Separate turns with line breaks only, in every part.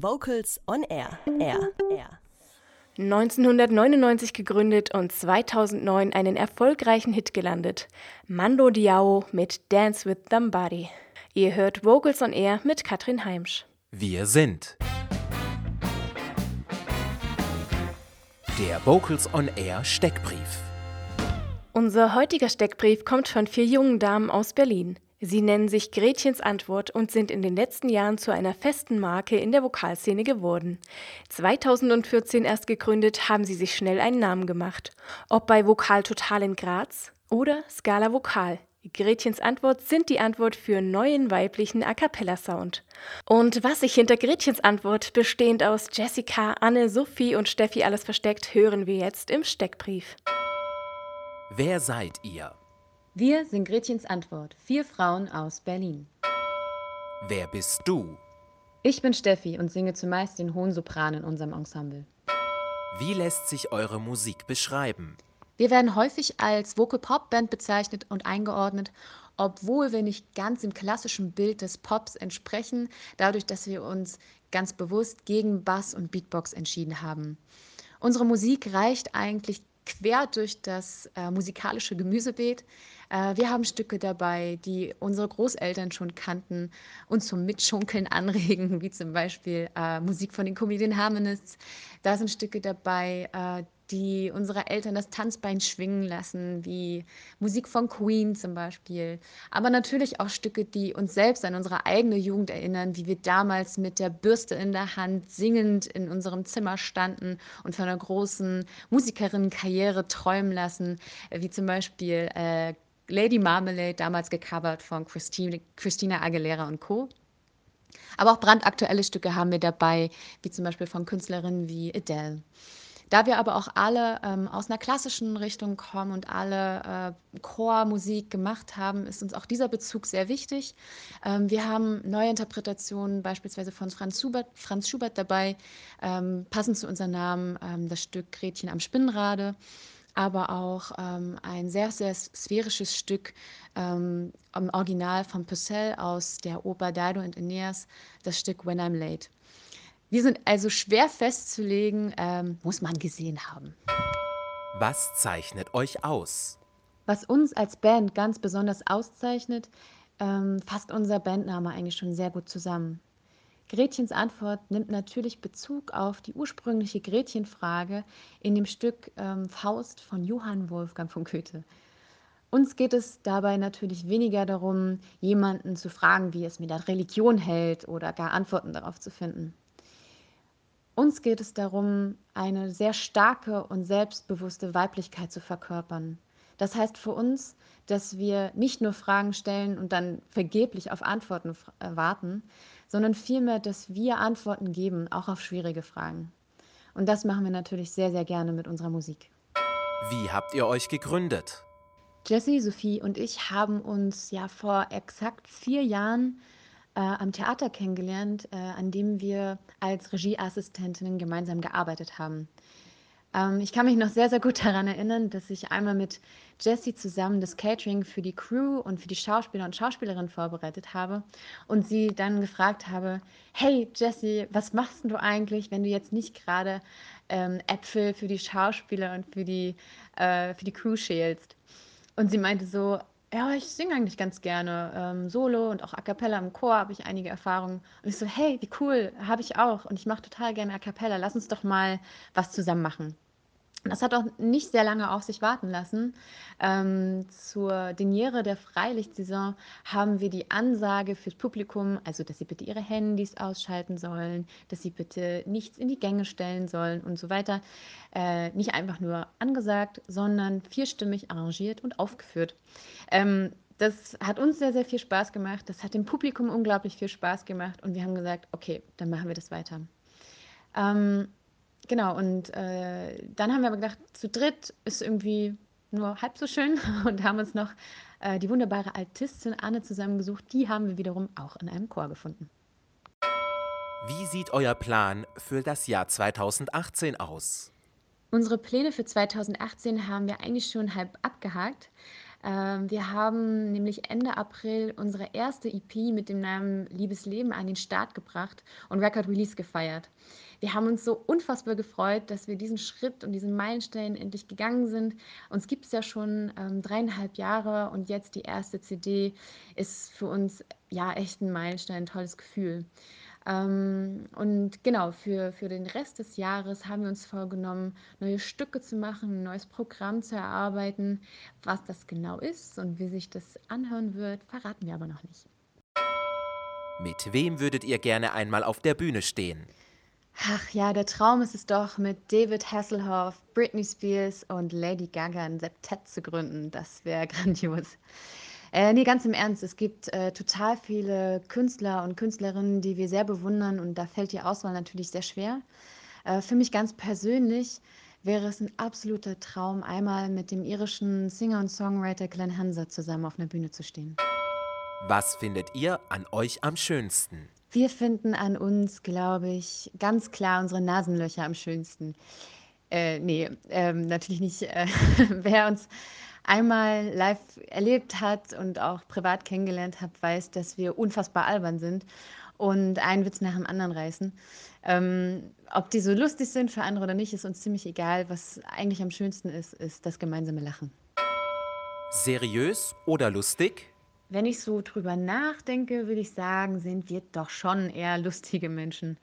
Vocals on Air. Air. Air.
1999 gegründet und 2009 einen erfolgreichen Hit gelandet. Mando Diao mit Dance with Somebody. Ihr hört Vocals on Air mit Katrin Heimsch.
Wir sind der Vocals on Air Steckbrief.
Unser heutiger Steckbrief kommt von vier jungen Damen aus Berlin. Sie nennen sich Gretchens Antwort und sind in den letzten Jahren zu einer festen Marke in der Vokalszene geworden. 2014 erst gegründet, haben sie sich schnell einen Namen gemacht. Ob bei Vokal Total in Graz oder Scala Vokal. Gretchens Antwort sind die Antwort für neuen weiblichen A Cappella Sound. Und was sich hinter Gretchens Antwort bestehend aus Jessica, Anne, Sophie und Steffi alles versteckt, hören wir jetzt im Steckbrief.
Wer seid ihr?
Wir sind Gretchens Antwort, vier Frauen aus Berlin.
Wer bist du?
Ich bin Steffi und singe zumeist den hohen Sopran in unserem Ensemble.
Wie lässt sich eure Musik beschreiben?
Wir werden häufig als Vocal Pop Band bezeichnet und eingeordnet, obwohl wir nicht ganz im klassischen Bild des Pops entsprechen, dadurch, dass wir uns ganz bewusst gegen Bass und Beatbox entschieden haben. Unsere Musik reicht eigentlich quer durch das äh, musikalische Gemüsebeet. Äh, wir haben Stücke dabei, die unsere Großeltern schon kannten und zum Mitschunkeln anregen, wie zum Beispiel äh, Musik von den Comedian Harmonists. Da sind Stücke dabei, äh, die unsere Eltern das Tanzbein schwingen lassen, wie Musik von Queen zum Beispiel. Aber natürlich auch Stücke, die uns selbst an unsere eigene Jugend erinnern, wie wir damals mit der Bürste in der Hand singend in unserem Zimmer standen und von einer großen Musikerinnenkarriere träumen lassen, wie zum Beispiel äh, Lady Marmalade, damals gecovert von Christine, Christina Aguilera und Co. Aber auch brandaktuelle Stücke haben wir dabei, wie zum Beispiel von Künstlerinnen wie Adele. Da wir aber auch alle ähm, aus einer klassischen Richtung kommen und alle äh, Chormusik gemacht haben, ist uns auch dieser Bezug sehr wichtig. Ähm, wir haben neue Interpretationen, beispielsweise von Franz Schubert, Franz Schubert dabei, ähm, passend zu unserem Namen, ähm, das Stück Gretchen am Spinnrade aber auch ähm, ein sehr, sehr sphärisches Stück ähm, im Original von Purcell aus der Oper Dido and Aeneas, das Stück When I'm Late. Wir sind also schwer festzulegen, ähm, muss man gesehen haben.
Was zeichnet euch aus?
Was uns als Band ganz besonders auszeichnet, ähm, fasst unser Bandname eigentlich schon sehr gut zusammen. Gretchens Antwort nimmt natürlich Bezug auf die ursprüngliche Gretchenfrage in dem Stück ähm, Faust von Johann Wolfgang von Goethe. Uns geht es dabei natürlich weniger darum, jemanden zu fragen, wie es mit der Religion hält oder gar Antworten darauf zu finden. Uns geht es darum, eine sehr starke und selbstbewusste Weiblichkeit zu verkörpern. Das heißt für uns, dass wir nicht nur Fragen stellen und dann vergeblich auf Antworten äh, warten, sondern vielmehr, dass wir Antworten geben, auch auf schwierige Fragen. Und das machen wir natürlich sehr, sehr gerne mit unserer Musik.
Wie habt ihr euch gegründet?
Jessie, Sophie und ich haben uns ja vor exakt vier Jahren äh, am Theater kennengelernt, äh, an dem wir als Regieassistentinnen gemeinsam gearbeitet haben. Ähm, ich kann mich noch sehr, sehr gut daran erinnern, dass ich einmal mit Jessie zusammen das Catering für die Crew und für die Schauspieler und Schauspielerinnen vorbereitet habe und sie dann gefragt habe, hey Jessie, was machst du eigentlich, wenn du jetzt nicht gerade ähm, Äpfel für die Schauspieler und für die, äh, für die Crew schälst? Und sie meinte so, ja, ich singe eigentlich ganz gerne ähm, Solo und auch A Cappella im Chor habe ich einige Erfahrungen. Und ich so, hey, wie cool, habe ich auch. Und ich mache total gerne A Cappella. Lass uns doch mal was zusammen machen. Das hat auch nicht sehr lange auf sich warten lassen. Ähm, zur Deniere der Freilichtsaison haben wir die Ansage fürs Publikum, also dass sie bitte ihre Handys ausschalten sollen, dass sie bitte nichts in die Gänge stellen sollen und so weiter, äh, nicht einfach nur angesagt, sondern vierstimmig arrangiert und aufgeführt. Ähm, das hat uns sehr, sehr viel Spaß gemacht. Das hat dem Publikum unglaublich viel Spaß gemacht und wir haben gesagt, okay, dann machen wir das weiter. Ähm, Genau, und äh, dann haben wir aber gedacht, zu dritt ist irgendwie nur halb so schön und haben uns noch äh, die wunderbare Altistin Anne zusammengesucht. Die haben wir wiederum auch in einem Chor gefunden.
Wie sieht euer Plan für das Jahr 2018 aus?
Unsere Pläne für 2018 haben wir eigentlich schon halb abgehakt. Ähm, wir haben nämlich Ende April unsere erste EP mit dem Namen Liebes Leben an den Start gebracht und Record Release gefeiert. Wir haben uns so unfassbar gefreut, dass wir diesen Schritt und diesen Meilenstein endlich gegangen sind. Uns gibt es ja schon ähm, dreieinhalb Jahre und jetzt die erste CD ist für uns ja echt ein Meilenstein, ein tolles Gefühl. Ähm, und genau, für, für den Rest des Jahres haben wir uns vorgenommen, neue Stücke zu machen, ein neues Programm zu erarbeiten. Was das genau ist und wie sich das anhören wird, verraten wir aber noch nicht.
Mit wem würdet ihr gerne einmal auf der Bühne stehen?
Ach ja, der Traum ist es doch, mit David Hasselhoff, Britney Spears und Lady Gaga ein Septett zu gründen. Das wäre grandios. Äh, nee, ganz im Ernst. Es gibt äh, total viele Künstler und Künstlerinnen, die wir sehr bewundern und da fällt die Auswahl natürlich sehr schwer. Äh, für mich ganz persönlich wäre es ein absoluter Traum, einmal mit dem irischen Singer und Songwriter Glenn Hanser zusammen auf einer Bühne zu stehen.
Was findet ihr an euch am schönsten?
Wir finden an uns, glaube ich, ganz klar unsere Nasenlöcher am schönsten. Äh, nee, ähm, natürlich nicht. Äh, wer uns einmal live erlebt hat und auch privat kennengelernt hat, weiß, dass wir unfassbar albern sind und einen Witz nach dem anderen reißen. Ähm, ob die so lustig sind für andere oder nicht, ist uns ziemlich egal. Was eigentlich am schönsten ist, ist das gemeinsame Lachen.
Seriös oder lustig?
Wenn ich so drüber nachdenke, würde ich sagen, sind wir doch schon eher lustige Menschen.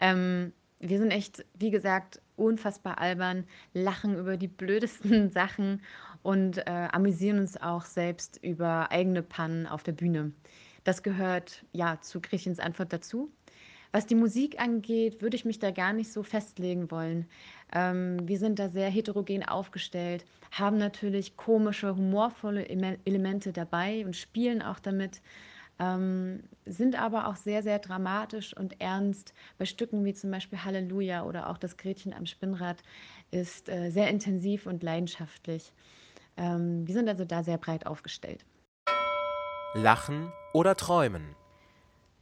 Ähm, wir sind echt, wie gesagt, unfassbar albern, lachen über die blödesten Sachen und äh, amüsieren uns auch selbst über eigene Pannen auf der Bühne. Das gehört ja zu Griechens Antwort dazu. Was die Musik angeht, würde ich mich da gar nicht so festlegen wollen. Ähm, wir sind da sehr heterogen aufgestellt, haben natürlich komische, humorvolle Elemente dabei und spielen auch damit, ähm, sind aber auch sehr, sehr dramatisch und ernst. Bei Stücken wie zum Beispiel Halleluja oder auch das Gretchen am Spinnrad ist äh, sehr intensiv und leidenschaftlich. Ähm, wir sind also da sehr breit aufgestellt.
Lachen oder träumen?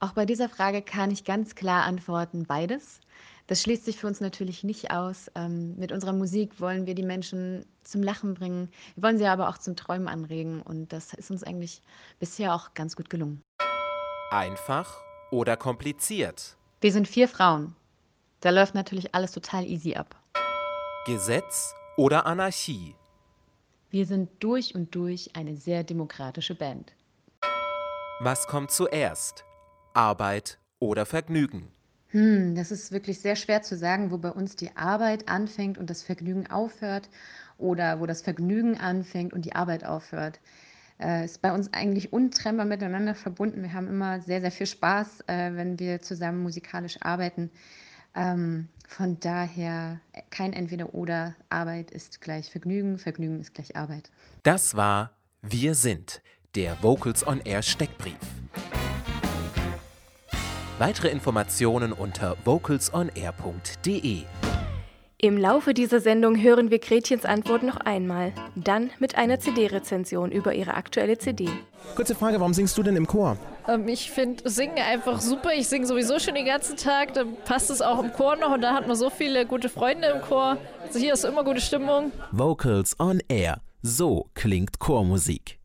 Auch bei dieser Frage kann ich ganz klar antworten, beides. Das schließt sich für uns natürlich nicht aus. Ähm, mit unserer Musik wollen wir die Menschen zum Lachen bringen. Wir wollen sie aber auch zum Träumen anregen und das ist uns eigentlich bisher auch ganz gut gelungen.
Einfach oder kompliziert?
Wir sind vier Frauen. Da läuft natürlich alles total easy ab.
Gesetz oder Anarchie?
Wir sind durch und durch eine sehr demokratische Band.
Was kommt zuerst? Arbeit oder Vergnügen?
Hm, das ist wirklich sehr schwer zu sagen, wo bei uns die Arbeit anfängt und das Vergnügen aufhört oder wo das Vergnügen anfängt und die Arbeit aufhört. Äh, ist bei uns eigentlich untrennbar miteinander verbunden. Wir haben immer sehr, sehr viel Spaß, äh, wenn wir zusammen musikalisch arbeiten. Ähm, von daher kein Entweder-Oder. Arbeit ist gleich Vergnügen, Vergnügen ist gleich Arbeit.
Das war Wir sind, der Vocals on Air Steckbrief. Weitere Informationen unter vocalsonair.de.
Im Laufe dieser Sendung hören wir Gretchens Antwort noch einmal, dann mit einer CD-Rezension über ihre aktuelle CD.
Kurze Frage, warum singst du denn im Chor?
Ähm, ich finde Singen einfach super. Ich singe sowieso schon den ganzen Tag. Dann passt es auch im Chor noch und da hat man so viele gute Freunde im Chor. Also hier ist immer gute Stimmung.
Vocals on Air. So klingt Chormusik.